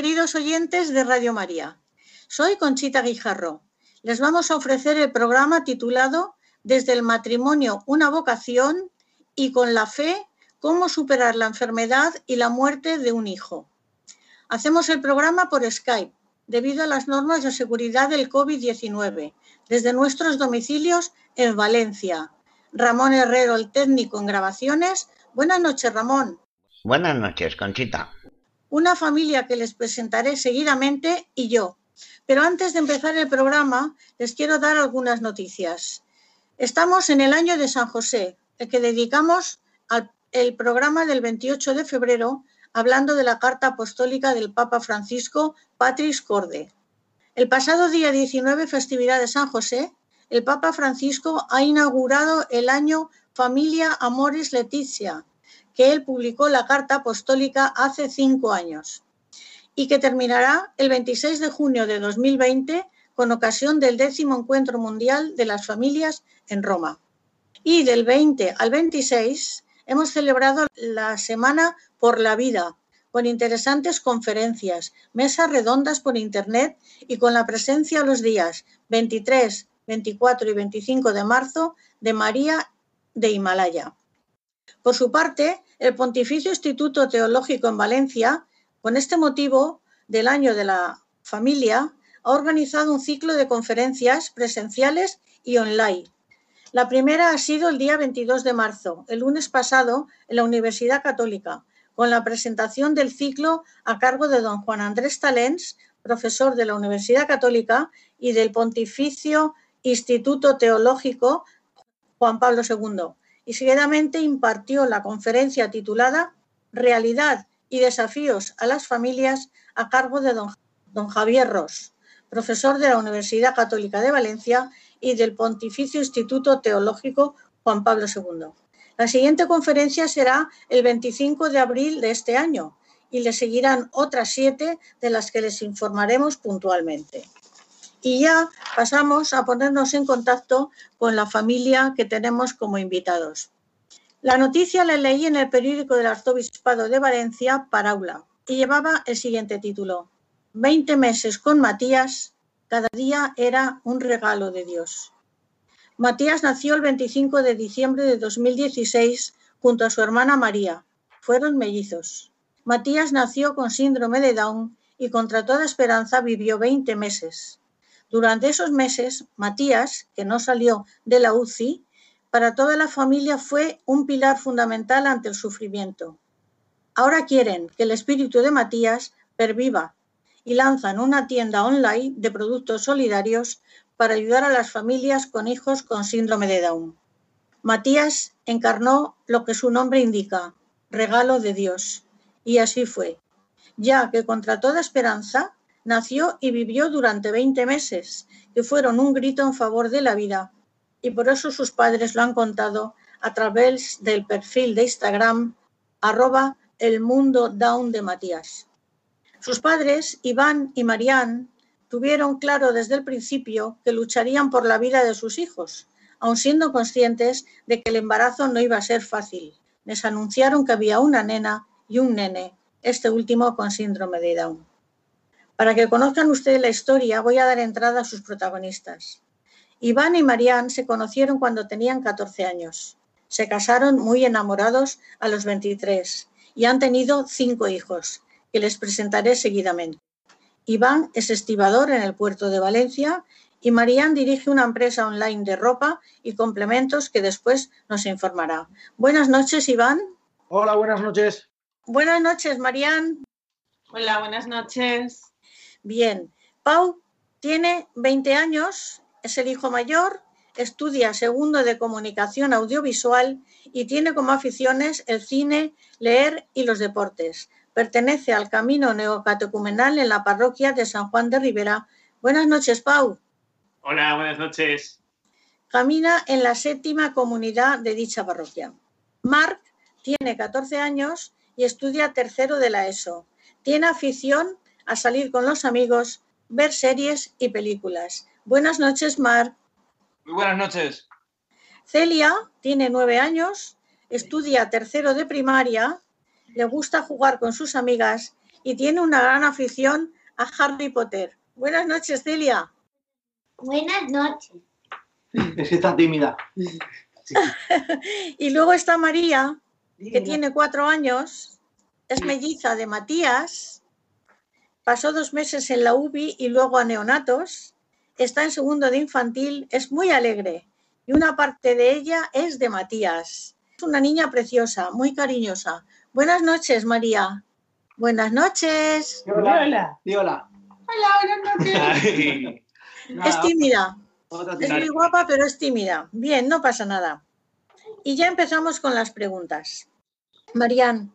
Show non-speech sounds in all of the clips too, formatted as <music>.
queridos oyentes de Radio María. Soy Conchita Guijarro. Les vamos a ofrecer el programa titulado Desde el matrimonio, una vocación y con la fe, cómo superar la enfermedad y la muerte de un hijo. Hacemos el programa por Skype, debido a las normas de seguridad del COVID-19, desde nuestros domicilios en Valencia. Ramón Herrero, el técnico en grabaciones. Buenas noches, Ramón. Buenas noches, Conchita una familia que les presentaré seguidamente y yo. Pero antes de empezar el programa, les quiero dar algunas noticias. Estamos en el año de San José, el que dedicamos al el programa del 28 de febrero, hablando de la carta apostólica del Papa Francisco Patris Corde. El pasado día 19, festividad de San José, el Papa Francisco ha inaugurado el año Familia Amoris Leticia, que él publicó la Carta Apostólica hace cinco años y que terminará el 26 de junio de 2020 con ocasión del décimo Encuentro Mundial de las Familias en Roma. Y del 20 al 26 hemos celebrado la Semana por la Vida, con interesantes conferencias, mesas redondas por Internet y con la presencia los días 23, 24 y 25 de marzo de María de Himalaya. Por su parte, el Pontificio Instituto Teológico en Valencia, con este motivo del año de la familia, ha organizado un ciclo de conferencias presenciales y online. La primera ha sido el día 22 de marzo, el lunes pasado, en la Universidad Católica, con la presentación del ciclo a cargo de don Juan Andrés Talens, profesor de la Universidad Católica y del Pontificio Instituto Teológico Juan Pablo II y seguidamente impartió la conferencia titulada Realidad y desafíos a las familias a cargo de don, don Javier Ross, profesor de la Universidad Católica de Valencia y del Pontificio Instituto Teológico Juan Pablo II. La siguiente conferencia será el 25 de abril de este año y le seguirán otras siete de las que les informaremos puntualmente. Y ya pasamos a ponernos en contacto con la familia que tenemos como invitados. La noticia la leí en el periódico del Arzobispado de Valencia, Paraula, y llevaba el siguiente título. Veinte meses con Matías, cada día era un regalo de Dios. Matías nació el 25 de diciembre de 2016 junto a su hermana María. Fueron mellizos. Matías nació con síndrome de Down y contra toda esperanza vivió 20 meses. Durante esos meses, Matías, que no salió de la UCI, para toda la familia fue un pilar fundamental ante el sufrimiento. Ahora quieren que el espíritu de Matías perviva y lanzan una tienda online de productos solidarios para ayudar a las familias con hijos con síndrome de Down. Matías encarnó lo que su nombre indica, regalo de Dios. Y así fue, ya que contra toda esperanza Nació y vivió durante 20 meses, que fueron un grito en favor de la vida, y por eso sus padres lo han contado a través del perfil de Instagram arroba el mundo down de Matías. Sus padres, Iván y Marián, tuvieron claro desde el principio que lucharían por la vida de sus hijos, aun siendo conscientes de que el embarazo no iba a ser fácil. Les anunciaron que había una nena y un nene, este último con síndrome de Down. Para que conozcan ustedes la historia, voy a dar entrada a sus protagonistas. Iván y Marián se conocieron cuando tenían 14 años. Se casaron muy enamorados a los 23 y han tenido cinco hijos, que les presentaré seguidamente. Iván es estibador en el puerto de Valencia y Marián dirige una empresa online de ropa y complementos que después nos informará. Buenas noches, Iván. Hola, buenas noches. Buenas noches, Marián. Hola, buenas noches. Bien, Pau tiene 20 años, es el hijo mayor estudia segundo de comunicación audiovisual y tiene como aficiones el cine, leer y los deportes. Pertenece al camino neocatecumenal en la parroquia de San Juan de Rivera. Buenas noches, Pau. Hola, buenas noches. Camina en la séptima comunidad de dicha parroquia. Marc tiene 14 años y estudia tercero de la ESO. Tiene afición a salir con los amigos, ver series y películas. Buenas noches, Marc. Muy buenas noches. Celia tiene nueve años, estudia tercero de primaria, le gusta jugar con sus amigas y tiene una gran afición a Harry Potter. Buenas noches, Celia. Buenas noches. Es que está tímida. <laughs> y luego está María, que tiene cuatro años, es melliza de Matías, pasó dos meses en la UBI y luego a neonatos está en segundo de infantil, es muy alegre y una parte de ella es de Matías. Es una niña preciosa, muy cariñosa. Buenas noches, María. Buenas noches. Hola. Hola. Hola, buenas noches. es tímida. Es muy guapa, pero es tímida. Bien, no pasa nada. Y ya empezamos con las preguntas. Marían,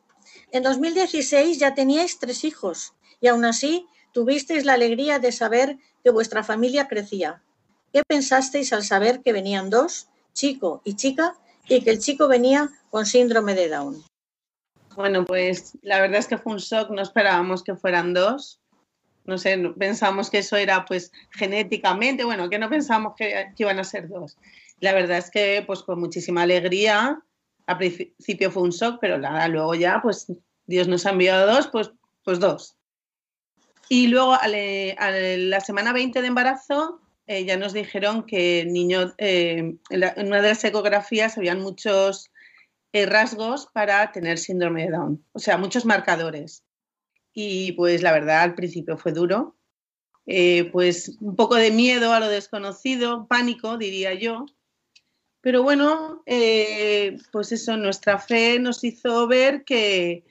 en 2016 ya teníais tres hijos y aún así tuvisteis la alegría de saber que vuestra familia crecía. ¿Qué pensasteis al saber que venían dos, chico y chica, y que el chico venía con síndrome de Down? Bueno, pues la verdad es que fue un shock, no esperábamos que fueran dos. No sé, pensamos que eso era pues genéticamente, bueno, que no pensamos que, iban a ser dos. La verdad es que pues con muchísima alegría, al principio fue un shock, pero luego ya pues Dios nos ha enviado dos, pues, pues dos. Y luego a, la semana 20 de embarazo eh, ya nos dijeron que niño, eh, en, una de las ecografías habían muchos eh, rasgos para tener síndrome de Down, o sea, muchos marcadores. Y pues la verdad al principio fue duro, pues un poco de miedo a lo desconocido, pánico diría yo. Pero bueno, pues eso, nuestra fe nos hizo ver que,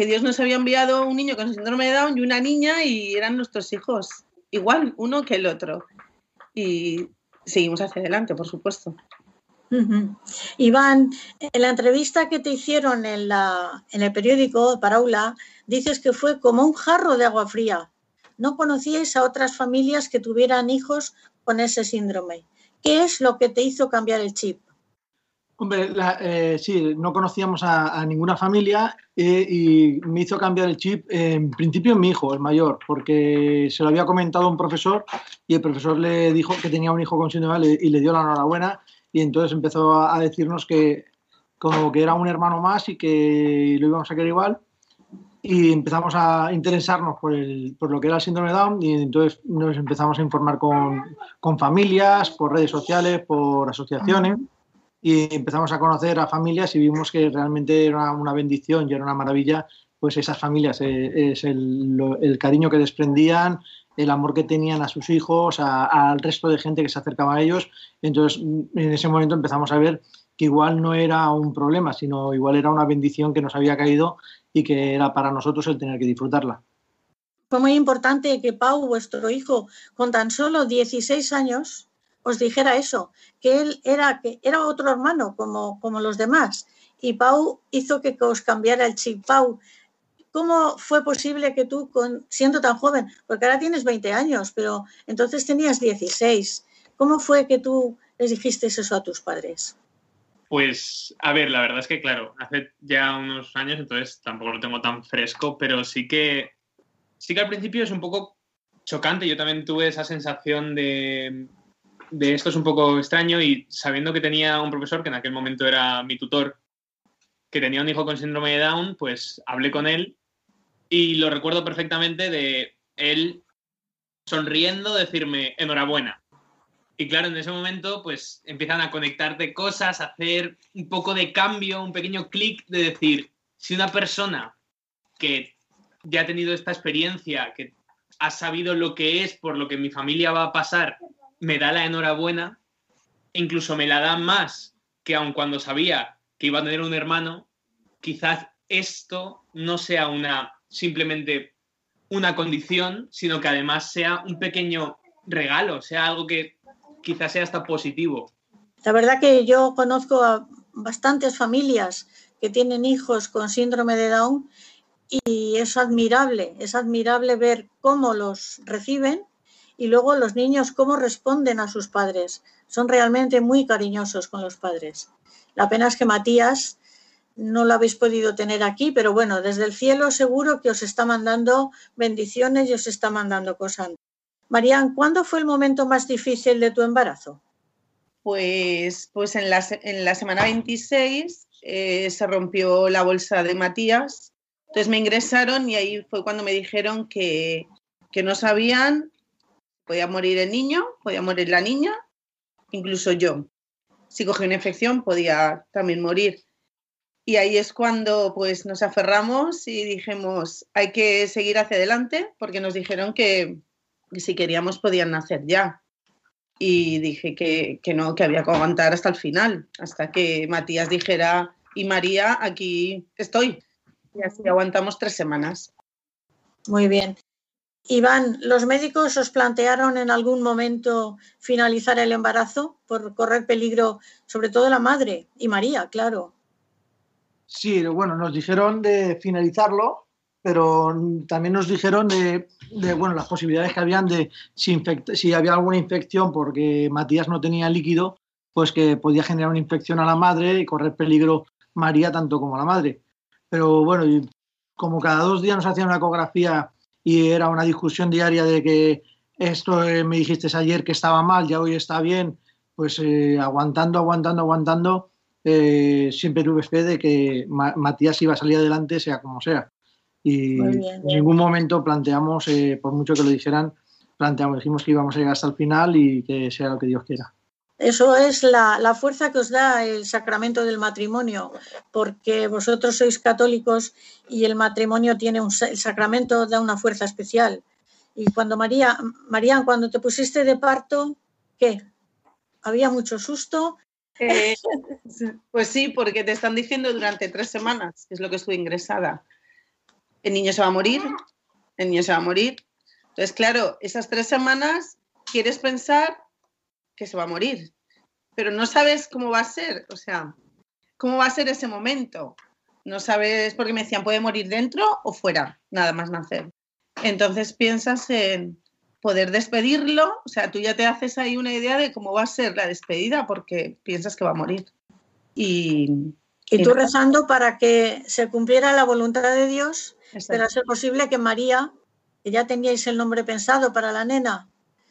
que Dios nos había enviado un niño con síndrome de Down y una niña y eran nuestros hijos, igual uno que el otro. Y seguimos hacia adelante, por supuesto. Iván, en la entrevista que te hicieron en, la, en el periódico Paraula, dices que fue como un jarro de agua fría. No conocíais a otras familias que tuvieran hijos con ese síndrome. ¿Qué es lo que te hizo cambiar el chip? Hombre, eh, sí, no conocíamos a, ninguna familia eh, y me hizo cambiar el chip, en principio mi hijo, el mayor, porque se lo había comentado un profesor y el profesor le dijo que tenía un hijo con síndrome y le dio la enhorabuena y entonces empezó a, decirnos que como que era un hermano más y que lo íbamos a querer igual y empezamos a interesarnos por, el, por lo que era el síndrome Down y entonces nos empezamos a informar con familias, por redes sociales, por asociaciones y empezamos a conocer a familias y vimos que realmente era una bendición y era una maravilla, pues esas familias, eh, es el, cariño que desprendían, el amor que tenían a sus hijos, al resto de gente que se acercaba a ellos. Entonces, en ese momento empezamos a ver que igual no era un problema, sino igual era una bendición que nos había caído y que era para nosotros el tener que disfrutarla. Fue muy importante que Pau, vuestro hijo, con tan solo 16 años, os dijera eso, que él era, que era otro hermano como, como los demás. Y Pau hizo que os cambiara el chip. Pau, ¿cómo fue posible que tú, con, siendo tan joven, porque ahora tienes 20 años, pero entonces tenías 16, ¿cómo fue que tú les dijiste eso a tus padres? Pues, a ver, la verdad es que, claro, hace ya unos años, entonces tampoco lo tengo tan fresco, pero sí que sí que al principio es un poco chocante. Yo también tuve esa sensación de, de esto es un poco extraño y sabiendo que tenía un profesor que en aquel momento era mi tutor, que tenía un hijo con síndrome de Down, pues hablé con él y lo recuerdo perfectamente de él sonriendo, decirme enhorabuena. Y claro, en ese momento pues empiezan a conectarte cosas, a hacer un poco de cambio, un pequeño clic de decir, si una persona que ya ha tenido esta experiencia, que ha sabido lo que es, por lo que mi familia va a pasar, me da la enhorabuena, incluso me la da más que aun cuando sabía que iba a tener un hermano, quizás esto no sea una simplemente una condición, sino que además sea un pequeño regalo, sea algo que quizás sea hasta positivo. La verdad que yo conozco a bastantes familias que tienen hijos con síndrome de Down y es admirable, es admirable ver cómo los reciben y luego los niños cómo responden a sus padres. Son realmente muy cariñosos con los padres. La pena es que Matías no lo habéis podido tener aquí, pero bueno, desde el cielo seguro que os está mandando bendiciones y os está mandando cosas. Marían, ¿cuándo fue el momento más difícil de tu embarazo? Pues, pues en, la, en la semana 26 eh, se rompió la bolsa de Matías, entonces me ingresaron y ahí fue cuando me dijeron que, que no sabían, podía morir el niño, podía morir la niña, incluso yo. Si cogía una infección podía también morir. Y ahí es cuando pues nos aferramos y dijimos, hay que seguir hacia adelante porque nos dijeron que, si queríamos podían nacer ya. Y dije que, que, no, que había que aguantar hasta el final, hasta que Matías dijera, y María, aquí estoy. Y así aguantamos tres semanas. Muy bien. Iván, ¿los médicos os plantearon en algún momento finalizar el embarazo por correr peligro, sobre todo la madre y María, claro? Sí, bueno, nos dijeron de finalizarlo, pero también nos dijeron de, bueno, las posibilidades que habían de si, había alguna infección porque Matías no tenía líquido, pues que podía generar una infección a la madre y correr peligro María tanto como la madre. Pero bueno, como cada dos días nos hacían una ecografía y era una discusión diaria de que esto eh, me dijiste ayer que estaba mal, ya hoy está bien, pues eh, aguantando, aguantando, aguantando, eh, siempre tuve fe de que Ma Matías iba a salir adelante, sea como sea. Y en ningún momento planteamos, por mucho que lo dijeran, planteamos, dijimos que íbamos a llegar hasta el final y que sea lo que Dios quiera. Eso es la, la, fuerza que os da el sacramento del matrimonio, porque vosotros sois católicos y el matrimonio tiene un el sacramento da una fuerza especial. Y cuando María, Marían, cuando te pusiste de parto, ¿qué? ¿Había mucho susto? Eh, <laughs> pues sí, porque te están diciendo durante tres semanas, es lo que estuve ingresada, el niño se va a morir, el niño se va a morir. Entonces, claro, esas tres semanas quieres pensar que se va a morir, pero no sabes cómo va a ser, o sea, cómo va a ser ese momento. No sabes, porque me decían, puede morir dentro o fuera, nada más nacer. Entonces piensas en poder despedirlo, o sea, tú ya te haces ahí una idea de cómo va a ser la despedida porque piensas que va a morir. Y, y tú rezando para que se cumpliera la voluntad de Dios, pero ser posible que María, que ya teníais el nombre pensado para la nena.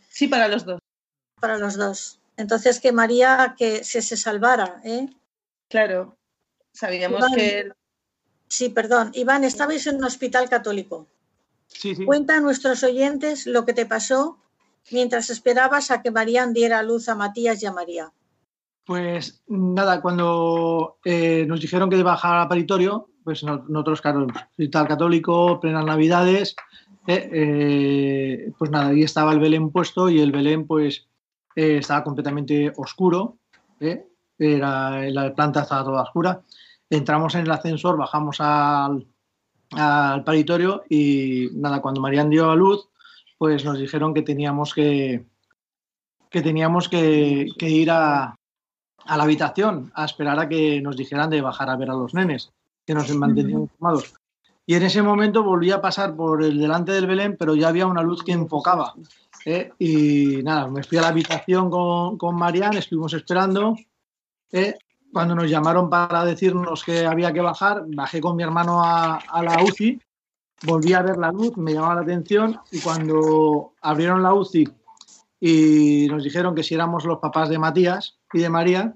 Sí, para los dos para los dos. Entonces que María que se, se salvara, ¿eh? Claro, sabíamos Iván, que... Sí, perdón. Iván, estabais en un hospital católico. Sí, sí. Cuenta a nuestros oyentes lo que te pasó mientras esperabas a que Marían diera luz a Matías y a María. Pues nada, cuando eh, nos dijeron que iba a bajar al paritorio, pues nosotros, claro, hospital católico, plenas navidades, eh, eh, pues nada, ahí estaba el Belén puesto y el Belén pues eh, estaba completamente oscuro, ¿eh? era, la planta estaba toda oscura. Entramos en el ascensor, bajamos al, al paritorio y nada, cuando Marían dio a luz, pues nos dijeron que teníamos que, que, teníamos que, que ir a, a, la habitación a esperar a que nos dijeran de bajar a ver a los nenes, que nos mantenían informados. Y en ese momento volví a pasar por el delante del Belén, pero ya había una luz que enfocaba. ¿Eh? Y nada, me fui a la habitación con, con Marian, estuvimos esperando. ¿eh? Cuando nos llamaron para decirnos que había que bajar, bajé con mi hermano a, a la UCI volví a ver la luz, me llamaba la atención y cuando abrieron la UCI y nos dijeron que si éramos los papás de Matías y de María,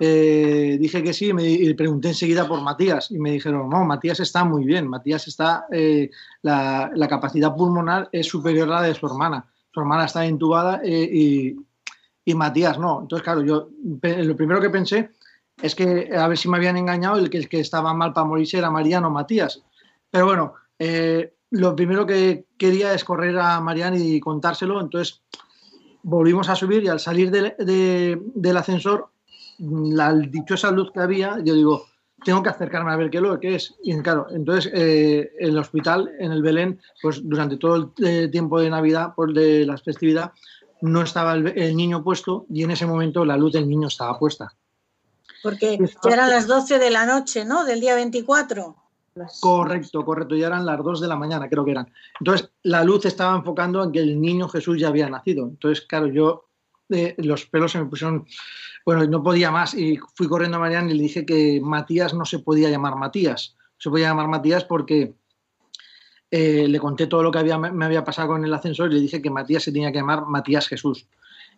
eh, dije que sí me, y pregunté enseguida por Matías y me dijeron, no, Matías está muy bien, Matías está, eh, la, la, capacidad pulmonar es superior a la de su hermana, su hermana está intubada eh, y, y, Matías no. Entonces, claro, yo lo primero que pensé es que a ver si me habían engañado, el que, el que estaba mal para morirse era Mariano Matías. Pero bueno, eh, lo primero que quería es correr a Mariano y contárselo, entonces volvimos a subir y al salir de, de, del ascensor la dichosa luz que había, yo digo, tengo que acercarme a ver qué lo que es. Y claro, entonces eh, el hospital, en el Belén, pues durante todo el eh, tiempo de Navidad, por de la festividad, no estaba el, el, niño puesto y en ese momento la luz del niño estaba puesta. Porque ya eran las 12 de la noche, ¿no? Del día 24. Correcto, correcto, ya eran las 2 de la mañana, creo que eran. Entonces, la luz estaba enfocando en que el niño Jesús ya había nacido. Entonces, claro, yo los pelos se me pusieron, bueno, no podía más y fui corriendo a Mariana y le dije que Matías no se podía llamar Matías, se podía llamar Matías porque eh, le conté todo lo que me había pasado con el ascensor y le dije que Matías se tenía que llamar Matías Jesús.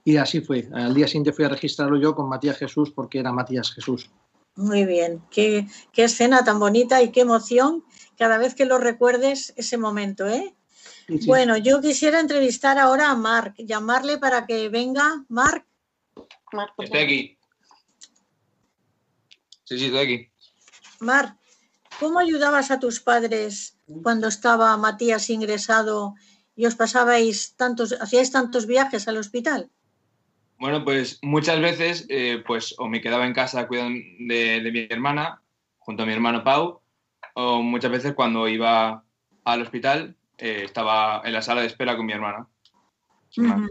Y así fue. Al día siguiente fui a registrarlo yo con Matías Jesús porque era Matías Jesús. Muy bien, qué, escena tan bonita y qué emoción cada vez que lo recuerdes ese momento, ¿eh? Sí. Bueno, yo quisiera entrevistar ahora a Marc, llamarle para que venga. Marc. Estoy aquí. Sí, sí, estoy aquí. Marc, ¿cómo ayudabas a tus padres cuando estaba Matías ingresado y os pasabais tantos, hacíais tantos viajes al hospital? Bueno, pues muchas veces, eh, pues o me quedaba en casa cuidando de, de, mi hermana, junto a mi hermano Pau, o muchas veces cuando iba al hospital eh, estaba en la sala de espera con mi hermana. Uh -huh.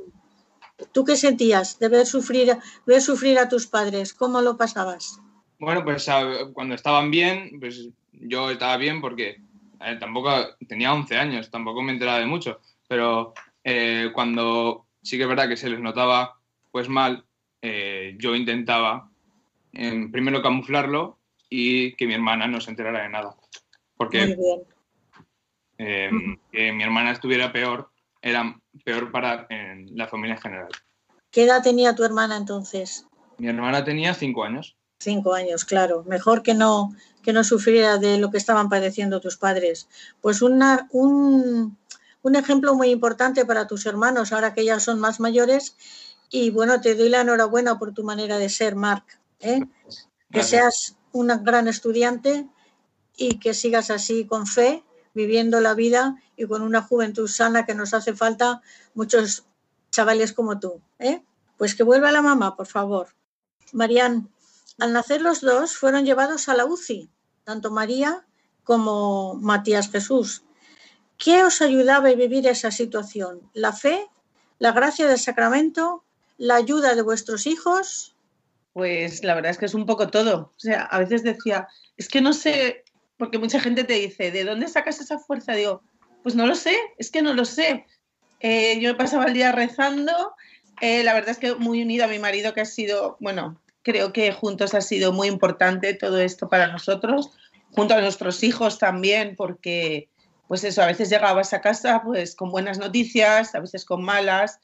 ¿Tú qué sentías de ver sufrir, ver sufrir a tus padres? ¿Cómo lo pasabas? Bueno, pues cuando estaban bien, pues yo estaba bien porque eh, tampoco tenía 11 años, tampoco me enteraba de mucho, pero eh, cuando sí que es verdad que se les notaba pues mal, eh, yo intentaba en, primero camuflarlo y que mi hermana no se enterara de nada. Porque eh, que mi hermana estuviera peor era peor para en la familia en general. ¿Qué edad tenía tu hermana entonces? Mi hermana tenía cinco años. Cinco años, claro. Mejor que no, que no sufriera de lo que estaban padeciendo tus padres. Pues una, un, un ejemplo muy importante para tus hermanos, ahora que ya son más mayores. Y bueno, te doy la enhorabuena por tu manera de ser, Marc. ¿eh? Que seas un gran estudiante y que sigas así con fe, viviendo la vida y con una juventud sana que nos hace falta muchos chavales como tú. ¿eh? Pues que vuelva la mamá, por favor. Marían, al nacer los dos fueron llevados a la UCI, tanto María como Matías Jesús. ¿Qué os ayudaba a vivir esa situación? ¿La fe? ¿La gracia del sacramento? ¿La ayuda de vuestros hijos? Pues la verdad es que es un poco todo. O sea, a veces decía, es que no sé, porque mucha gente te dice, ¿de dónde sacas esa fuerza? Digo, pues no lo sé, es que no lo sé. Eh, yo pasaba el día rezando, eh, la verdad es que muy unido a mi marido, que ha sido, bueno, creo que juntos ha sido muy importante todo esto para nosotros, junto a nuestros hijos también, porque pues eso, a veces llegabas a casa pues con buenas noticias, a veces con malas,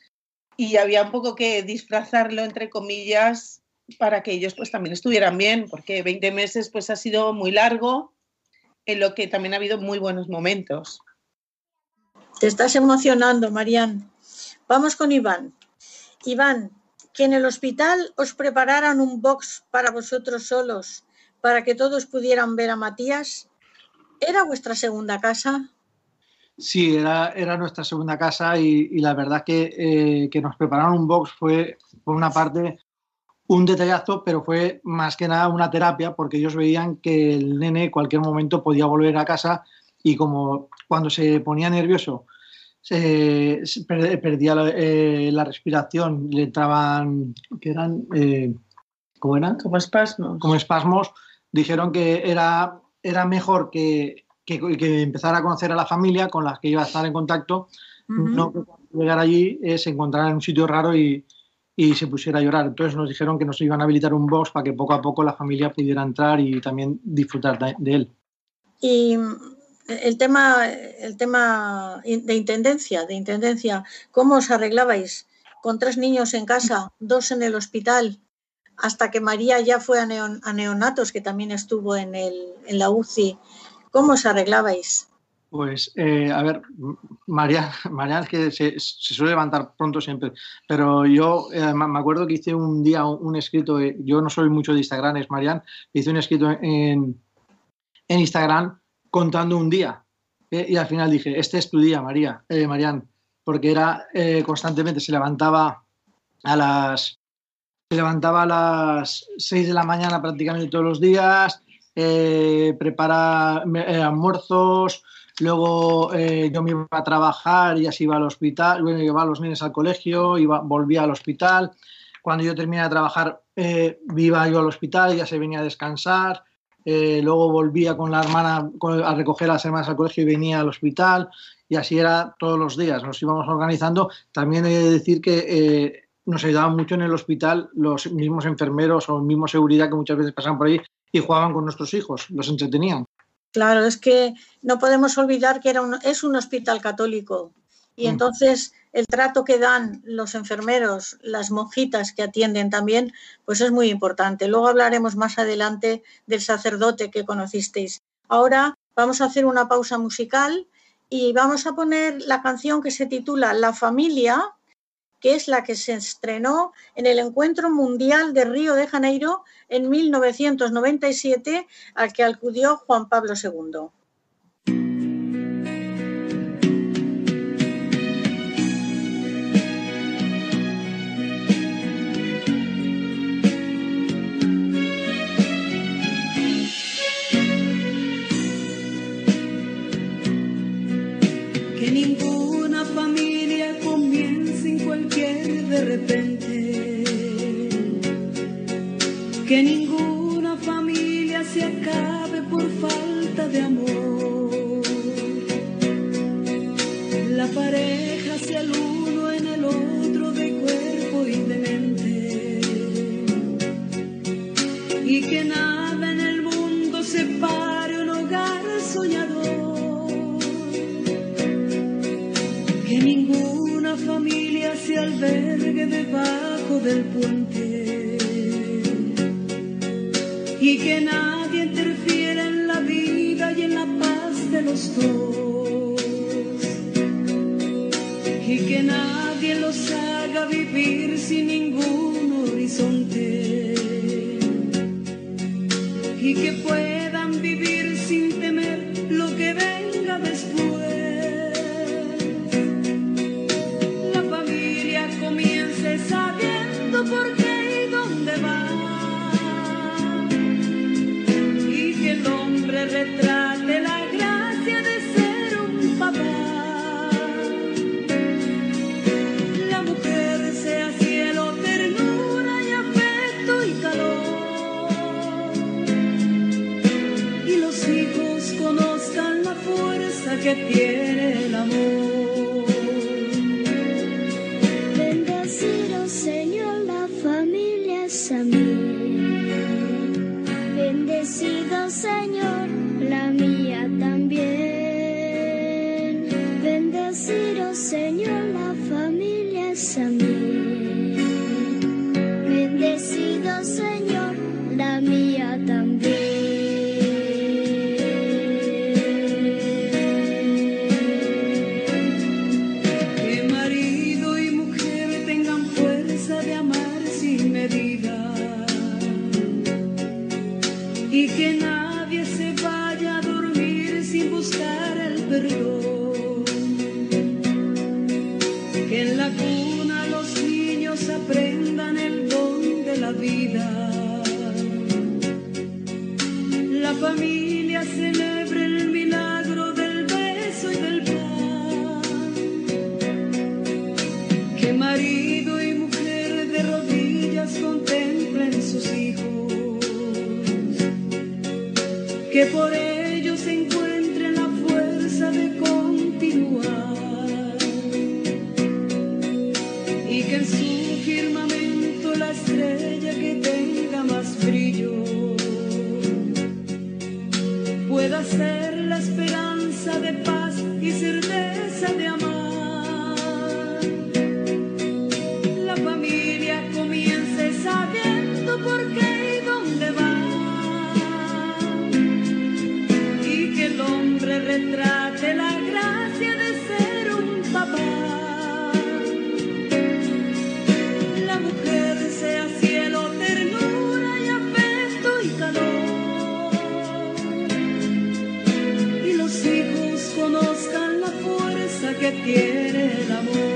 y había un poco que disfrazarlo, entre comillas, para que ellos pues también estuvieran bien, porque 20 meses pues ha sido muy largo, en lo que también ha habido muy buenos momentos. Te estás emocionando, Marian. Vamos con Iván. Iván, que en el hospital os prepararan un box para vosotros solos, para que todos pudieran ver a Matías, ¿era vuestra segunda casa? Sí, era, era nuestra segunda casa y, y la verdad que, eh, que nos prepararon un box fue, por una parte, un detallazo, pero fue más que nada una terapia porque ellos veían que el nene en cualquier momento podía volver a casa y como cuando se ponía nervioso se, perdía la, eh, la, respiración, le entraban, que eran, eh, ¿cómo eran? Como espasmos. Como espasmos, dijeron que era, era mejor que, que, que empezara a conocer a la familia con las que iba a estar en contacto, uh -huh. no que llegar allí eh, se encontrara en un sitio raro y, y se pusiera a llorar. Entonces nos dijeron que nos iban a habilitar un box para que poco a poco la familia pudiera entrar y también disfrutar de, él. Y el tema, el tema de intendencia, de intendencia, ¿cómo os arreglabais con tres niños en casa, dos en el hospital, hasta que María ya fue a, neonatos, que también estuvo en, el, en la UCI? ¿Cómo os arreglabais? Pues, eh, a ver, María, María es que se, suele levantar pronto siempre, pero yo eh, me acuerdo que hice un día un, escrito, eh, yo no soy mucho de Instagram, es Marian, hice un escrito en, en Instagram contando un día. y al final dije, este es tu día, María, Marian, porque era constantemente, se levantaba a las se levantaba a las 6 de la mañana prácticamente todos los días, prepara almuerzos, Luego eh, yo me iba a trabajar y así iba al hospital, bueno, iba a los niños al colegio, iba, volvía al hospital. Cuando yo terminé de trabajar, eh, iba yo al hospital, ya se venía a descansar. Eh, luego volvía con la hermana a recoger a las hermanas al colegio y venía al hospital. Y así era todos los días, nos íbamos organizando. También he de decir que nos ayudaban mucho en el hospital los mismos enfermeros o mismos seguridad que muchas veces pasaban por ahí y jugaban con nuestros hijos, los entretenían. Claro, es que no podemos olvidar que era un, es un hospital católico y mm. entonces el trato que dan los enfermeros, las monjitas que atienden también, pues es muy importante. Luego hablaremos más adelante del sacerdote que conocisteis. Ahora vamos a hacer una pausa musical y vamos a poner la canción que se titula La familia que es la que se estrenó en el Encuentro Mundial de Río de Janeiro en 1997, al que acudió Juan Pablo II. Que ninguna familia se acabe por falta de amor. La pareja sea el uno en el otro de cuerpo y de mente. Y que nada familia se albergue debajo del puente. Y que nadie interfiera en la vida y en la paz de los dos. Y que nadie los haga vivir sin ningún horizonte. Y que puedan tiene que tiene el amor.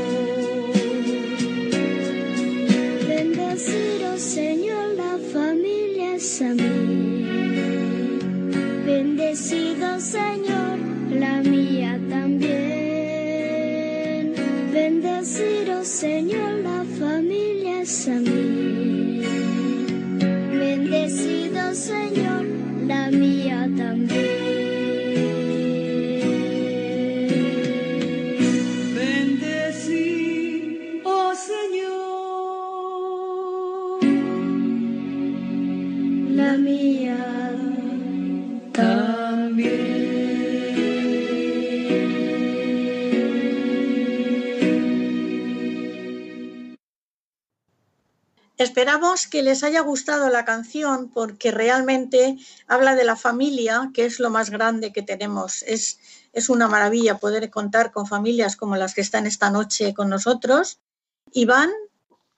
Que les haya gustado la canción porque realmente habla de la familia, que es lo más grande que tenemos. Es, es una maravilla poder contar con familias como las que están esta noche con nosotros. Iván,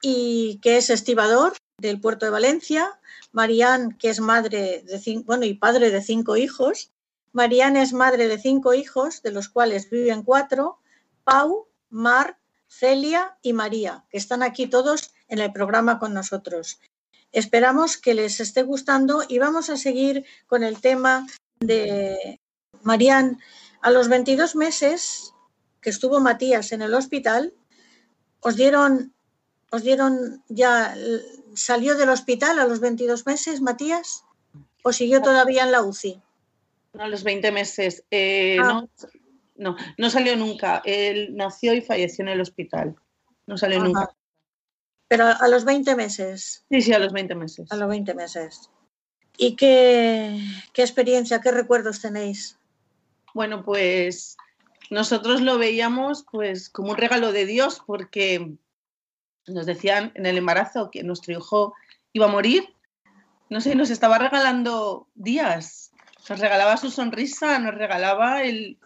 y que es estibador del puerto de Valencia, Marían, que es madre de cinco, bueno, y padre de cinco hijos. Marían es madre de cinco hijos, de los cuales viven cuatro, Pau, Mar, Celia y María, que están aquí todos en el programa con nosotros. Esperamos que les esté gustando y vamos a seguir con el tema de Marían. A los 22 meses que estuvo Matías en el hospital, os dieron, os dieron ya, salió del hospital a los 22 meses, Matías, o siguió todavía en la UCI. A los 20 meses. Eh, Ah. no, no, no salió nunca. Él nació y falleció en el hospital. No salió Ajá. nunca. Pero a los 20 meses. Sí, sí, a los 20 meses. A los 20 meses. ¿Y qué, qué experiencia, qué recuerdos tenéis? Bueno, pues nosotros lo veíamos pues como un regalo de Dios porque nos decían en el embarazo que nuestro hijo iba a morir. No sé, nos estaba regalando días. Nos regalaba su sonrisa, nos regalaba el,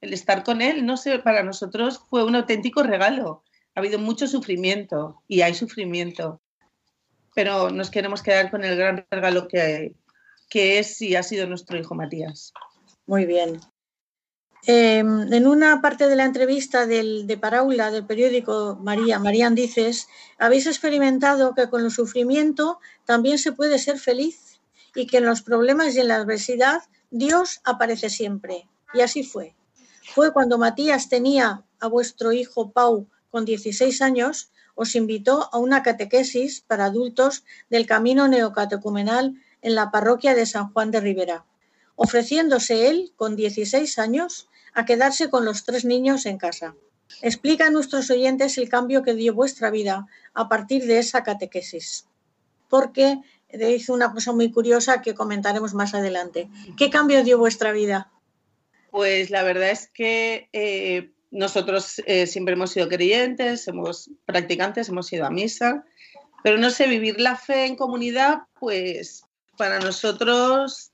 el estar con él. No sé, para nosotros fue un auténtico regalo. Ha habido mucho sufrimiento y hay sufrimiento. Pero nos queremos quedar con el gran regalo que, que es y ha sido nuestro hijo Matías. Muy bien. Eh, en una parte de la entrevista del, de Paraula, del periódico María, Marían dices, habéis experimentado que con el sufrimiento también se puede ser feliz y que en los problemas y en la adversidad Dios aparece siempre. Y así fue. Fue cuando Matías tenía a vuestro hijo Pau con 16 años, os invitó a una catequesis para adultos del camino neocatecumenal en la parroquia de San Juan de Rivera, ofreciéndose él, con 16 años, a quedarse con los tres niños en casa. Explica a nuestros oyentes el cambio que dio vuestra vida a partir de esa catequesis, porque hizo una cosa muy curiosa que comentaremos más adelante. ¿Qué cambio dio vuestra vida? Pues la verdad es que eh, nosotros eh, siempre hemos sido creyentes, hemos practicantes, hemos ido a misa, pero no sé, vivir la fe en comunidad, pues para nosotros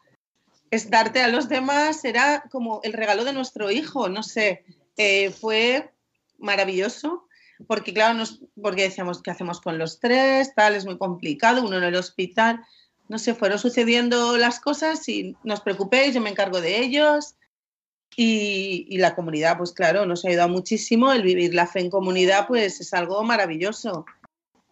es darte a los demás, era como el regalo de nuestro hijo, no sé, eh, fue maravilloso, porque claro, nos, porque decíamos, ¿qué hacemos con los tres? Tal, es muy complicado, uno en el hospital, no sé, fueron sucediendo las cosas y no os preocupéis, yo me encargo de ellos. Y, la comunidad, pues claro, nos ha ayudado muchísimo. El vivir la fe en comunidad, pues es algo maravilloso.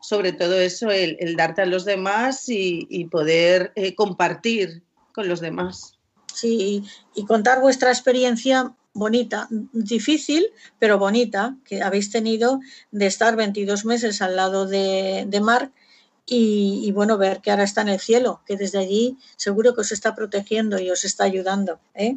Sobre todo eso, el, darte a los demás y, poder eh, compartir con los demás. Sí, y contar vuestra experiencia bonita, difícil, pero bonita, que habéis tenido de estar 22 meses al lado de, de Marc y, y, bueno, ver que ahora está en el cielo, que desde allí seguro que os está protegiendo y os está ayudando. ¿eh?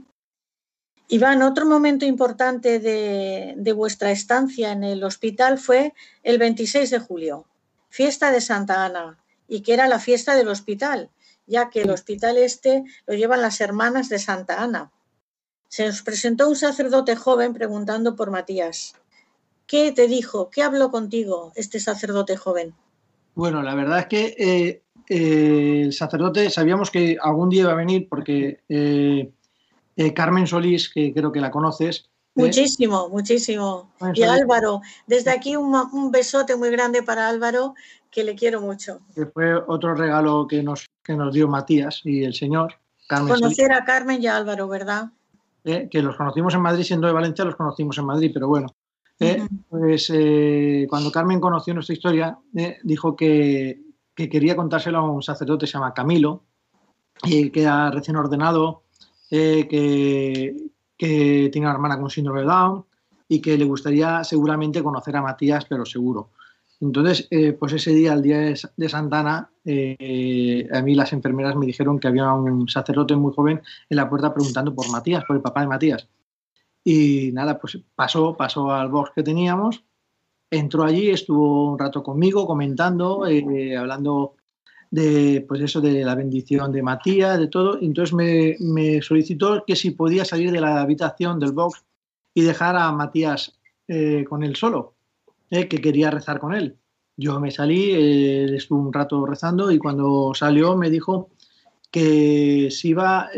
Iván, otro momento importante de, vuestra estancia en el hospital fue el 26 de julio, fiesta de Santa Ana, y que era la fiesta del hospital, ya que el hospital este lo llevan las hermanas de Santa Ana. Se nos presentó un sacerdote joven preguntando por Matías. ¿Qué te dijo? ¿Qué habló contigo este sacerdote joven? Bueno, la verdad es que eh, eh, el sacerdote sabíamos que algún día iba a venir porque eh, eh, Carmen Solís, que creo que la conoces. ¿eh? Muchísimo, muchísimo. Carmen Y Solís, Álvaro, desde aquí un, un besote muy grande para Álvaro, que le quiero mucho. que fue otro regalo que nos, que nos dio Matías y el señor. Carmen Solís, Conocer a Carmen y a Álvaro, ¿verdad? eh, que los conocimos en Madrid, siendo de Valencia, los conocimos en Madrid, pero bueno. eh. Pues eh, cuando Carmen conoció nuestra historia, dijo que, que quería contárselo a un sacerdote, se llama Camilo, y que era recién ordenado, eh, que, tiene una hermana con síndrome de Down y que le gustaría seguramente conocer a Matías, pero seguro. Entonces, eh, pues ese día, el día de, de Santana, eh, a mí las enfermeras me dijeron que había un sacerdote muy joven en la puerta preguntando por Matías, por el papá de Matías. Y nada, pues pasó, pasó al box que teníamos, entró allí, estuvo un rato conmigo comentando, hablando de pues eso de la bendición de Matías, de todo. Entonces me, me solicitó que si podía salir de la habitación del box y dejar a Matías eh, con él solo, eh, que quería rezar con él. Yo me salí, eh, él estuvo un rato rezando y cuando salió me dijo que se iba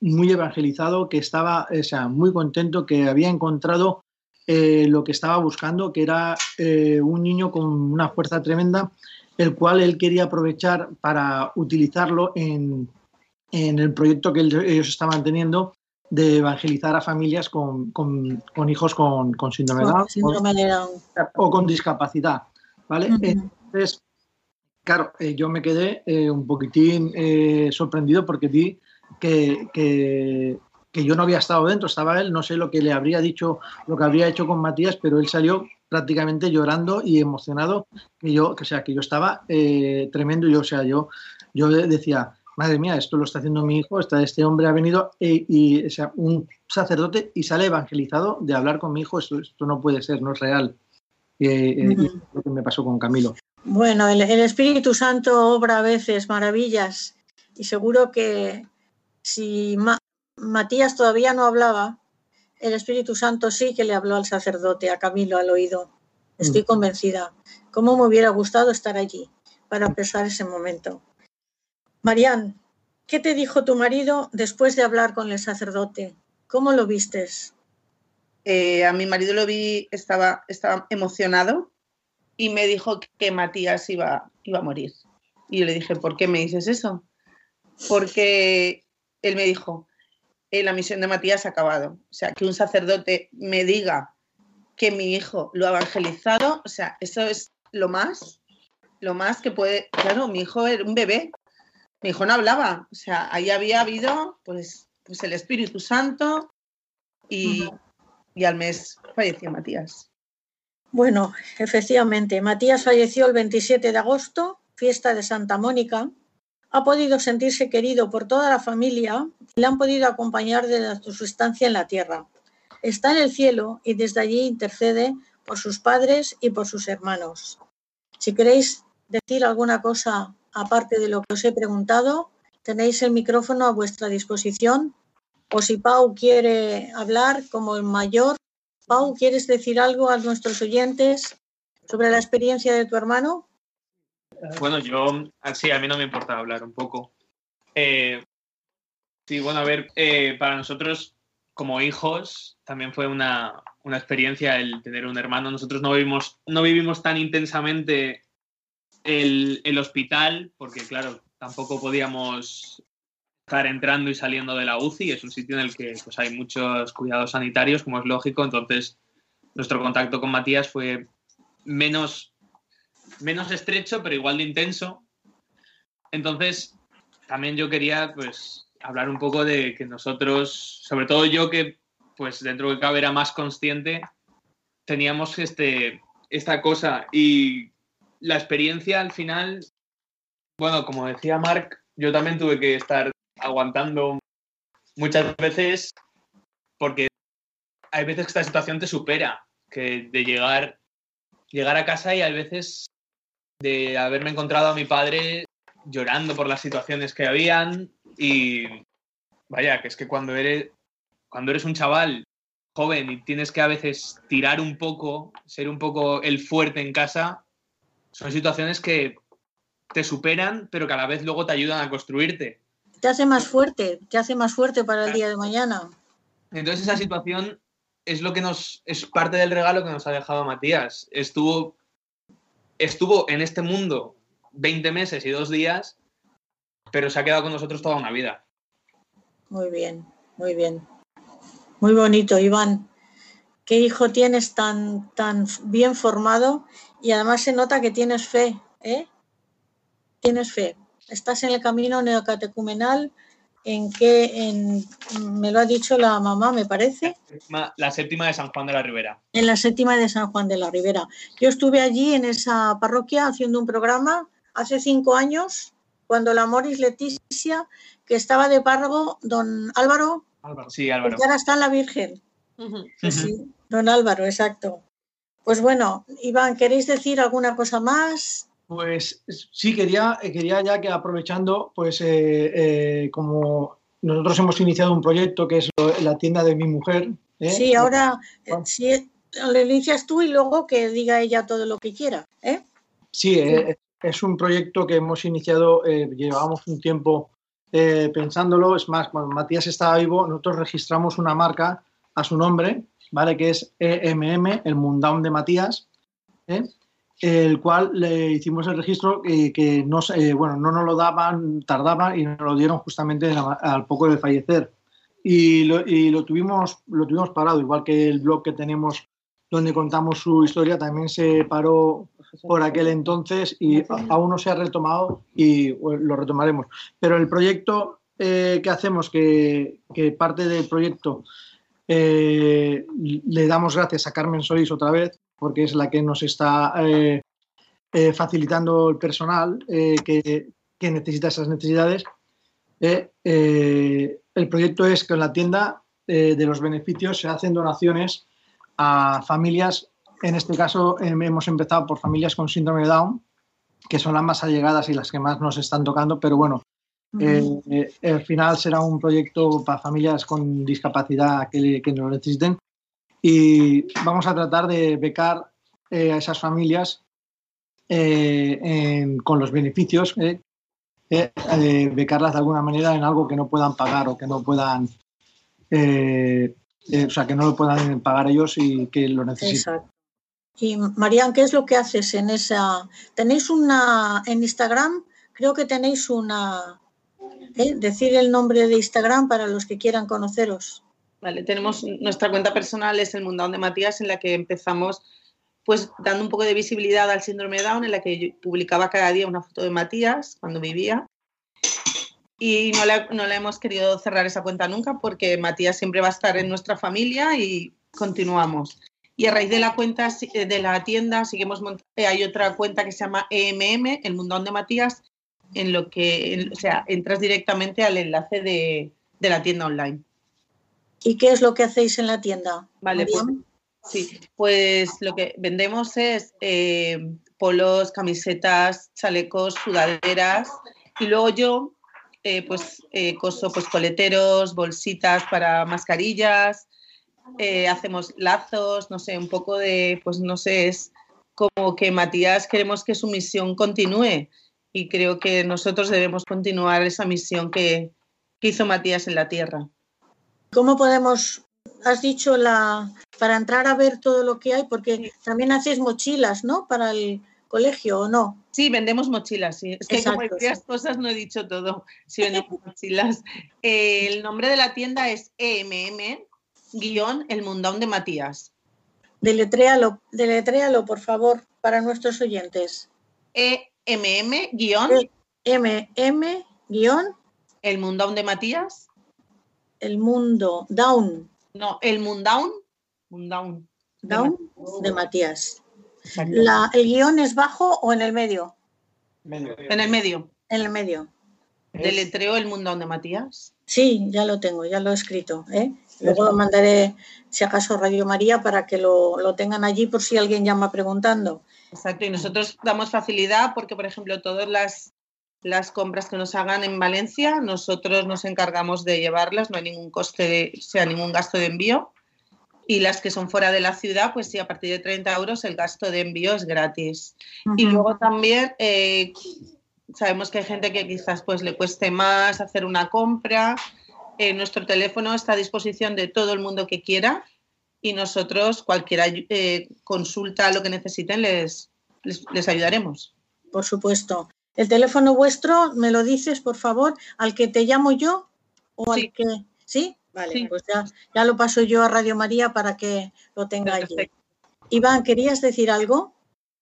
muy evangelizado, que estaba o sea, muy contento, que había encontrado lo que estaba buscando, que era un niño con una fuerza tremenda, el cual él quería aprovechar para utilizarlo en, en el proyecto que ellos estaban teniendo de evangelizar a familias con, con- con hijos con, con síndrome de Down síndrome de Down. o con discapacidad. ¿vale? Ujú. Entonces, claro, eh, yo me quedé eh, un poquitín eh, sorprendido porque vi que, que- que yo no había estado dentro, estaba él, no sé lo que le habría dicho, lo que habría hecho con Matías, pero él salió prácticamente llorando y emocionado, que yo, que, o sea, que yo estaba eh, tremendo, yo, o sea, yo, yo de- decía, madre mía, esto lo está haciendo mi hijo, está, este hombre ha venido eh, y, o sea, un sacerdote y sale evangelizado de hablar con mi hijo, esto, esto no puede ser, no es real. Eh, eh, lo que me pasó con Camilo. Bueno, el, el Espíritu Santo obra a veces maravillas y seguro que si Matías todavía no hablaba, el Espíritu Santo sí que le habló al sacerdote, a Camilo, al oído. Estoy convencida. ¿Cómo me hubiera gustado estar allí para pensar ese momento? Marian, ¿qué te dijo tu marido después de hablar con el sacerdote? ¿Cómo lo vistes? Eh, a mi marido lo vi, estaba, estaba emocionado y me dijo que Matías iba, iba a morir. Y yo le dije, ¿por qué me dices eso? Porque él me dijo, "Eh, la misión de Matías ha acabado. O sea, que un sacerdote me diga que mi hijo lo ha evangelizado, o sea, eso es lo más, lo más que puede. Claro, mi hijo era un bebé, mi hijo no hablaba, o sea, ahí había habido pues, pues el Espíritu Santo y, y al mes falleció Matías. Bueno, efectivamente, Matías falleció el 27 de agosto, fiesta de Santa Mónica. Ha podido sentirse querido por toda la familia y le han podido acompañar desde su estancia en la tierra. Está en el cielo y desde allí intercede por sus padres y por sus hermanos. Si queréis decir alguna cosa aparte de lo que os he preguntado, tenéis el micrófono a vuestra disposición. O si Pau quiere hablar como el mayor, Pau, ¿quieres decir algo a nuestros oyentes sobre la experiencia de tu hermano? Bueno, yo, ah, sí, a mí no me importa hablar un poco. Eh, sí, bueno, a ver, eh, para nosotros como hijos también fue una, una experiencia el tener un hermano. Nosotros no vivimos, no vivimos tan intensamente el, el hospital, porque claro, tampoco podíamos estar entrando y saliendo de la UCI. Es un sitio en el que pues, hay muchos cuidados sanitarios, como es lógico. Entonces, nuestro contacto con Matías fue menos menos estrecho, pero igual de intenso. Entonces, también yo quería, pues, hablar un poco de que nosotros, sobre todo yo que, pues, dentro de cabe era más consciente, teníamos este, esta cosa y la experiencia al final, bueno, como decía Marc, yo también tuve que estar aguantando muchas veces porque hay veces que esta situación te supera, que de llegar, llegar a casa y hay veces de haberme encontrado a mi padre llorando por las situaciones que habían y vaya, que es que cuando eres, cuando eres un chaval joven y tienes que a veces tirar un poco, ser un poco el fuerte en casa, son situaciones que te superan, pero que a la vez luego te ayudan a construirte. Te hace más fuerte, te hace más fuerte para el día de mañana. Entonces esa situación es lo que nos es parte del regalo que nos ha dejado Matías. Estuvo estuvo en este mundo 20 meses y dos días, pero se ha quedado con nosotros toda una vida. Muy bien, muy bien. Muy bonito, Iván. Qué hijo tienes tan, tan bien formado y además se nota que tienes fe, ¿eh? Tienes fe. Estás en el camino neocatecumenal en en, me lo ha dicho la mamá, me parece. La séptima de San Juan de la Ribera. En la séptima de San Juan de la Ribera. Yo estuve allí en esa parroquia haciendo un programa hace cinco años, cuando la Moris Leticia, que estaba de párrogo, don Álvaro. Álvaro. Sí, Álvaro. Que ahora está en la Virgen. Sí, sí, don Álvaro, exacto. Pues bueno, Iván, ¿queréis decir alguna cosa más? Pues sí, quería, quería ya que aprovechando, pues eh, eh, como nosotros hemos iniciado un proyecto que es la tienda de mi mujer. ¿eh? Sí, ahora sí, lo inicias tú y luego que diga ella todo lo que quiera. ¿eh? Sí, es un proyecto que hemos iniciado, llevamos un tiempo pensándolo. Es más, cuando Matías estaba vivo, nosotros registramos una marca a su nombre, ¿vale? Que es EMM, el Mundown de Matías. ¿Eh? el cual le hicimos el registro y que no, eh, bueno, no nos lo daban, tardaba y nos lo dieron justamente al poco de fallecer. Y, lo, y lo, tuvimos, lo tuvimos parado, igual que el blog que tenemos donde contamos su historia también se paró por aquel entonces y aún no se ha retomado y lo retomaremos. Pero el proyecto eh, que hacemos, que, que, parte del proyecto, eh, le damos gracias a Carmen Solís otra vez, porque es la que nos está eh, eh, facilitando el personal eh, que, que, necesita esas necesidades. el proyecto es que en la tienda de los beneficios se hacen donaciones a familias, en este caso hemos empezado por familias con síndrome de Down, que son las más allegadas y las que más nos están tocando, pero bueno, eh, al final será un proyecto para familias con discapacidad que, que lo necesiten y vamos a tratar de becar eh, a esas familias eh, con los beneficios, eh, becarlas de alguna manera en algo que no puedan pagar o que no puedan, o sea, que no lo puedan pagar ellos y que lo necesiten. Y Marian, ¿qué es lo que haces en esa? Tenéis una en Instagram, creo que tenéis una. Decir el nombre de Instagram para los que quieran conoceros. Vale, tenemos nuestra cuenta personal, es el Mundón de Matías, en la que empezamos pues dando un poco de visibilidad al síndrome de Down, en la que publicaba cada día una foto de Matías cuando vivía. Y no la, no la hemos querido cerrar esa cuenta nunca porque Matías siempre va a estar en nuestra familia y continuamos. Y a raíz de la cuenta de la tienda, seguimos eh, hay otra cuenta que se llama EMM, el Mundón de Matías, en lo que, o sea, entras directamente al enlace de, de la tienda online. ¿Y qué es lo que hacéis en la tienda? Vale, pues, sí, pues lo que vendemos es eh, polos, camisetas, chalecos, sudaderas y luego yo eh, pues eh, coso pues coleteros, bolsitas para mascarillas, hacemos lazos, no sé, un poco de, pues no sé, es como que Matías queremos que su misión continúe y creo que nosotros debemos continuar esa misión que, que hizo Matías en la Tierra. ¿Cómo podemos, has dicho, la para entrar a ver todo lo que hay? Porque también hacéis mochilas, ¿no? Para el colegio, ¿o no? Sí, vendemos mochilas, sí. Es que Exacto, como varias sí. cosas no he dicho todo. Sí, <laughs> vendemos mochilas. Eh, el nombre de la tienda es EMM, guion El Mundón de Matías. Deletréalo, deletréalo, por favor, para nuestros oyentes. EMM, guion. MM, guion. El Mundón de Matías el mundo down. No, el mundown. Mundown. Down de Matías. La, ¿El guion es bajo o en el medio? medio. En el medio. En el medio. ¿Deletreo el mundown de Matías? Sí, ya lo tengo, ya lo he escrito. ¿eh? Luego lo mandaré, si acaso, a Radio María para que lo, lo, tengan allí por si alguien llama preguntando. Exacto, y nosotros damos facilidad porque, por ejemplo, todas las las compras que nos hagan en Valencia, nosotros nos encargamos de llevarlas, no hay ningún coste, de, o sea, ningún gasto de envío. Y las que son fuera de la ciudad, pues sí, a partir de 30 euros el gasto de envío es gratis. Y luego también eh, sabemos que hay gente que quizás pues le cueste más hacer una compra. Eh, nuestro teléfono está a disposición de todo el mundo que quiera y nosotros cualquier eh, consulta, lo que necesiten, les, les, les ayudaremos. Por supuesto. El teléfono vuestro, ¿me lo dices, por favor? ¿Al que te llamo yo? ¿O al que.? ¿Sí? Vale, Sí. pues ya, ya lo paso yo a Radio María para que lo tenga allí. Iván, ¿querías decir algo?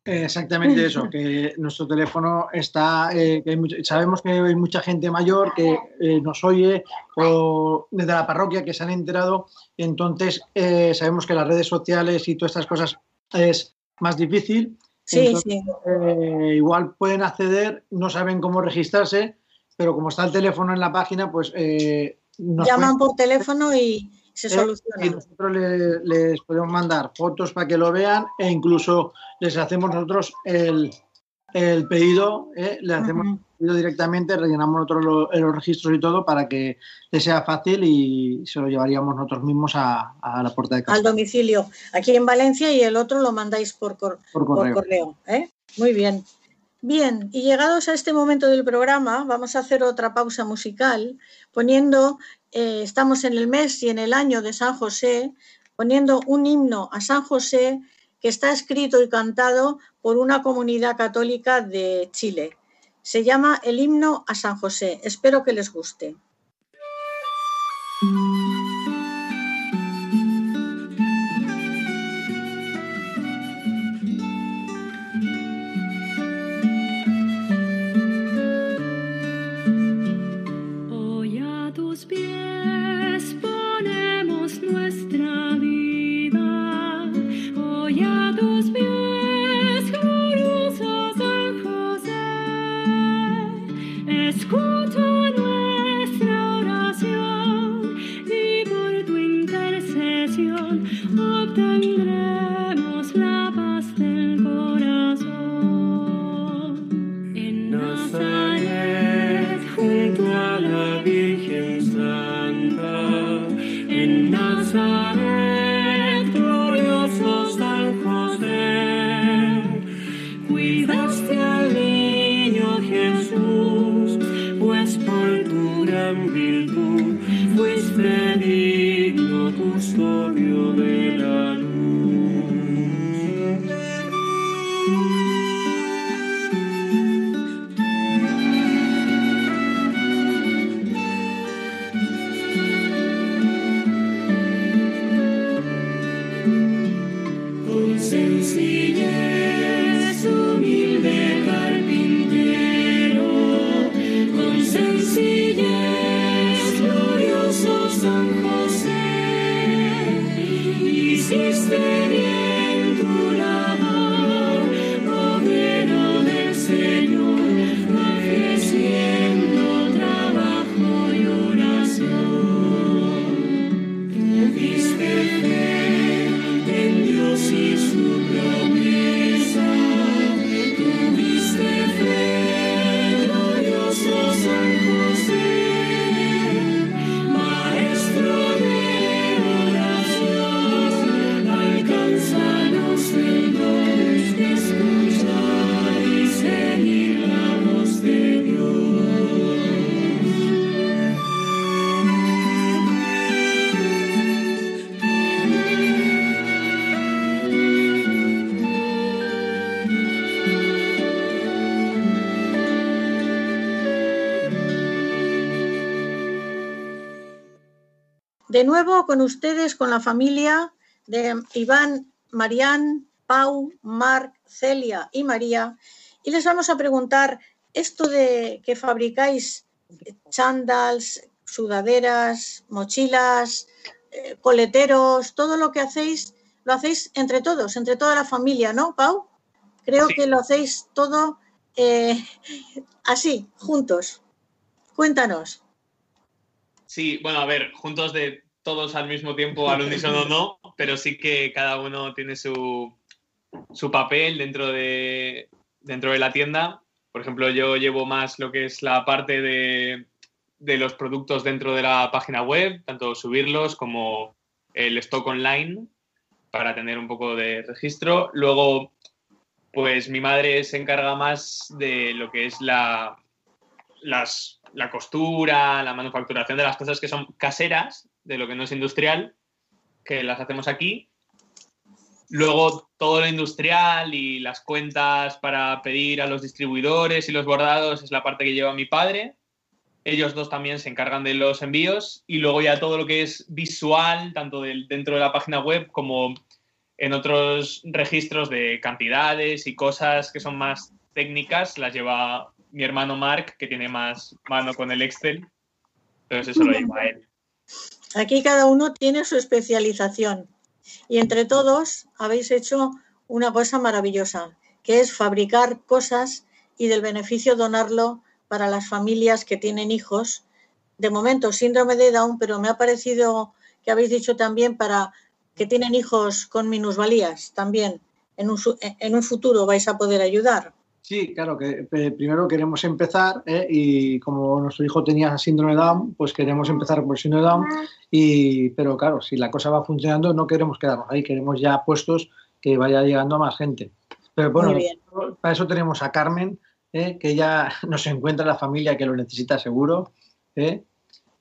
Eh, Exactamente eso, que <laughs> nuestro teléfono está, eh, que hay mucho- sabemos que hay mucha gente mayor que eh, nos oye o desde la parroquia que se han enterado, entonces eh, sabemos que las redes sociales y todas estas cosas es más difícil. Sí, Entonces, sí. eh, igual pueden acceder, no saben cómo registrarse, pero como está el teléfono en la página, pues eh, nos Llaman pueden- por teléfono y se eh, soluciona. Y nosotros le- les podemos mandar fotos para que lo vean e incluso les hacemos nosotros el, el pedido, ¿eh? le hacemos el pedido directamente, rellenamos nosotros lo- los registros y todo para que les sea fácil y se lo llevaríamos nosotros mismos a, a la puerta de casa. Al domicilio, aquí en Valencia, y el otro lo mandáis por, cor- Por por correo. correo. ¿eh? Muy bien. Bien, y llegados a este momento del programa, vamos a hacer otra pausa musical, poniendo, eh, estamos en el mes y en el año de San José, poniendo un himno a San José que está escrito y cantado por una comunidad católica de Chile. Se llama el himno a San José. Espero que les guste. De nuevo con ustedes, con la familia de Iván, Marían, Pau, Marc, Celia y María. Y les vamos a preguntar esto de que fabricáis chándals, sudaderas, mochilas, eh, coleteros, todo lo que hacéis, lo hacéis entre todos, entre toda la familia, ¿no, Pau? Creo Sí. que lo hacéis todo eh, así, juntos. Cuéntanos. Sí, bueno, a ver, juntos de todos al mismo tiempo, al unísono no, pero sí que cada uno tiene su, su papel dentro de, dentro de la tienda Por ejemplo, yo llevo más lo que es la parte de, de los productos dentro de la página web, tanto subirlos como el stock online para tener un poco de registro. Luego, pues mi madre se encarga más de lo que es la, las, la costura, la manufacturación de las cosas que son caseras, de lo que no es industrial, que las hacemos aquí. Luego todo lo industrial y las cuentas para pedir a los distribuidores y los bordados es la parte que lleva mi padre. Ellos dos también se encargan de los envíos y luego ya todo lo que es visual, tanto del, dentro de la página web como en otros registros de cantidades y cosas que son más técnicas, las lleva mi hermano Mark, que tiene más mano con el Excel. Entonces eso lo lleva él. Aquí cada uno tiene su especialización y entre todos habéis hecho una cosa maravillosa, que es fabricar cosas y del beneficio donarlo para las familias que tienen hijos. De momento, síndrome de Down, pero me ha parecido que habéis dicho también para que tienen hijos con minusvalías también. En un, futuro vais a poder ayudar. Sí, claro, que eh, primero queremos empezar ¿eh? y como nuestro hijo tenía síndrome de Down, pues queremos empezar por síndrome de Down, y, pero claro, si la cosa va funcionando no queremos quedarnos ahí, queremos ya puestos que vaya llegando a más gente. Pero bueno, para eso tenemos a Carmen, ¿eh? que ya <laughs> nos encuentra la familia que lo necesita seguro, ¿eh?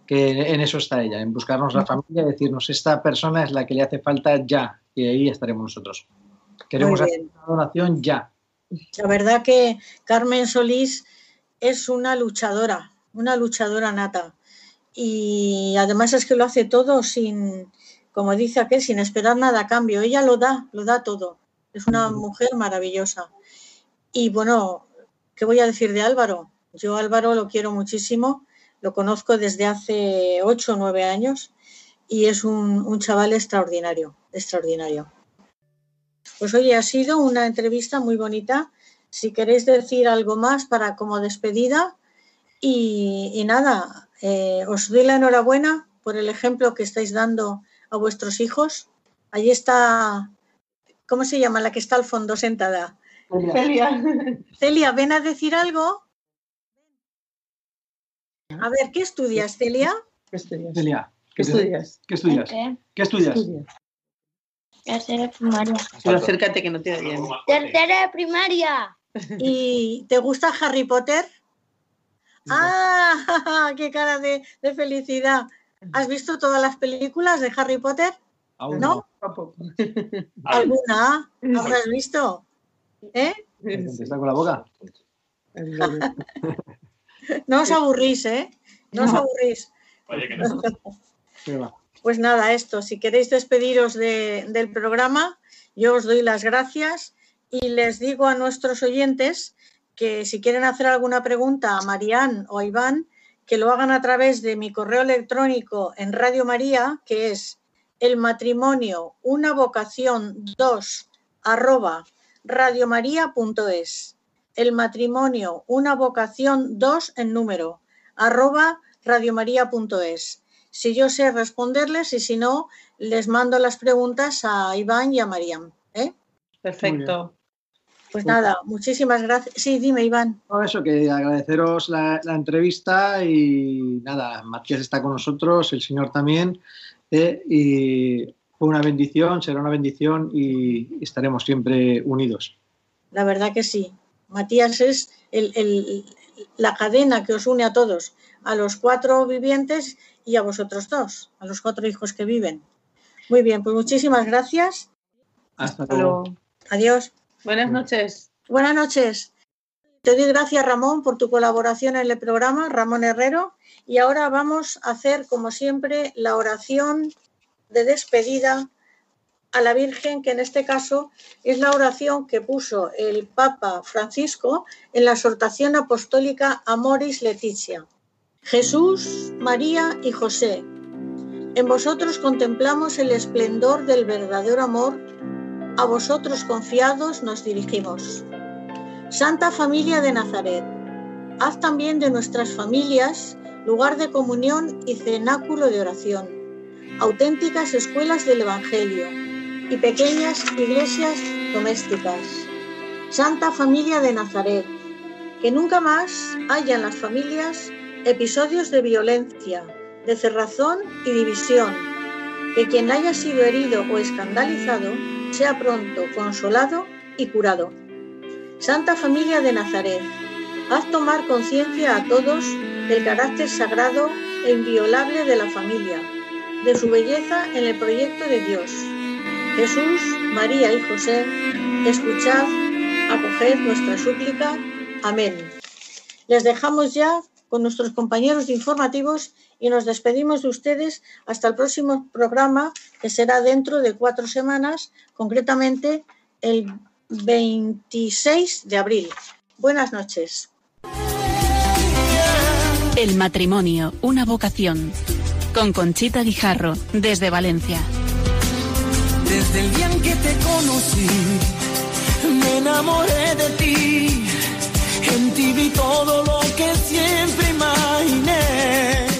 que en eso está ella, en buscarnos la familia y decirnos esta persona es la que le hace falta ya, y ahí estaremos nosotros. Queremos hacer una donación ya. La verdad que Carmen Solís es una luchadora, una luchadora nata. Y además es que lo hace todo sin, como dice aquel, sin esperar nada a cambio. Ella lo da, lo da todo. Es una mujer maravillosa. Y bueno, ¿qué voy a decir de Álvaro? Yo Álvaro lo quiero muchísimo, lo conozco desde hace ocho o nueve años y es un, un chaval extraordinario, extraordinario. Pues oye, ha sido una entrevista muy bonita. Si queréis decir algo más para como despedida y, y nada, eh, os doy la enhorabuena por el ejemplo que estáis dando a vuestros hijos. Allí está, ¿cómo se llama la que está al fondo sentada? Celia. <laughs> Celia, ven a decir algo. A ver, ¿qué estudias, Celia? ¿Qué estudias? Celia, ¿Qué estudias? ¿Qué estudias? ¿Qué? ¿Qué estudias? Tercera de primaria. Pero acércate que no te oyen. Tercera de primaria. <laughs> ¿Y te gusta Harry Potter? ¡Ah! <laughs> ¡Qué cara de, de felicidad! ¿Has visto todas las películas de Harry Potter? Aún ¿No? <laughs> ¿Alguna habrás visto? ¿Eh? ¿Está con la boca? No os aburrís, ¿eh? No os aburrís. Oye, que no. Pues nada, esto, si queréis despediros de- del programa, yo os doy las gracias y les digo a nuestros oyentes que si quieren hacer alguna pregunta a Marían o a Iván, que lo hagan a través de mi correo electrónico en Radio María, que es el matrimonio, una vocación 2 arroba radiomaria.es. El matrimonio, una vocación 2 en número arroba radiomaria.es. Si yo sé responderles y si no, les mando las preguntas a Iván y a Maríam. ¿eh? Perfecto. Pues nada, muchísimas gracias. Sí, dime, Iván. No, eso, que agradeceros la, la entrevista y nada, Matías está con nosotros, el señor también, eh, y fue una bendición, será una bendición y estaremos siempre unidos. La verdad que sí. Matías es el- el- la cadena que os une a todos, a los cuatro vivientes y a vosotros dos, a los cuatro hijos que viven. Muy bien, pues muchísimas gracias. Hasta luego. Adiós. Buenas noches. Buenas noches. Te doy gracias, Ramón, por tu colaboración en el programa, Ramón Herrero. Y ahora vamos a hacer, como siempre, la oración de despedida a la Virgen, que en este caso es la oración que puso el Papa Francisco en la exhortación apostólica Amoris Leticia. Jesús, María y José, en vosotros contemplamos el esplendor del verdadero amor a vosotros confiados nos dirigimos. Santa Familia de Nazaret, haz también de nuestras familias lugar de comunión y cenáculo de oración, auténticas escuelas del Evangelio y pequeñas iglesias domésticas. Santa Familia de Nazaret, Que nunca más haya en las familias episodios de violencia, de cerrazón y división. Que quien haya sido herido o escandalizado sea pronto consolado y curado. Santa Familia de Nazaret, haz tomar conciencia a todos del carácter sagrado e inviolable de la familia, de su belleza en el proyecto de Dios. Jesús, María y José, escuchad, acoged nuestra súplica. Amén. Les dejamos ya con nuestros compañeros informativos y nos despedimos de ustedes hasta el próximo programa que será dentro de cuatro semanas, concretamente el 26 de abril. Buenas noches. El matrimonio, una vocación. Con Conchita Guijarro, desde Valencia. Desde el día en que te conocí, me enamoré de ti. Ti vi todo lo que siempre imaginé.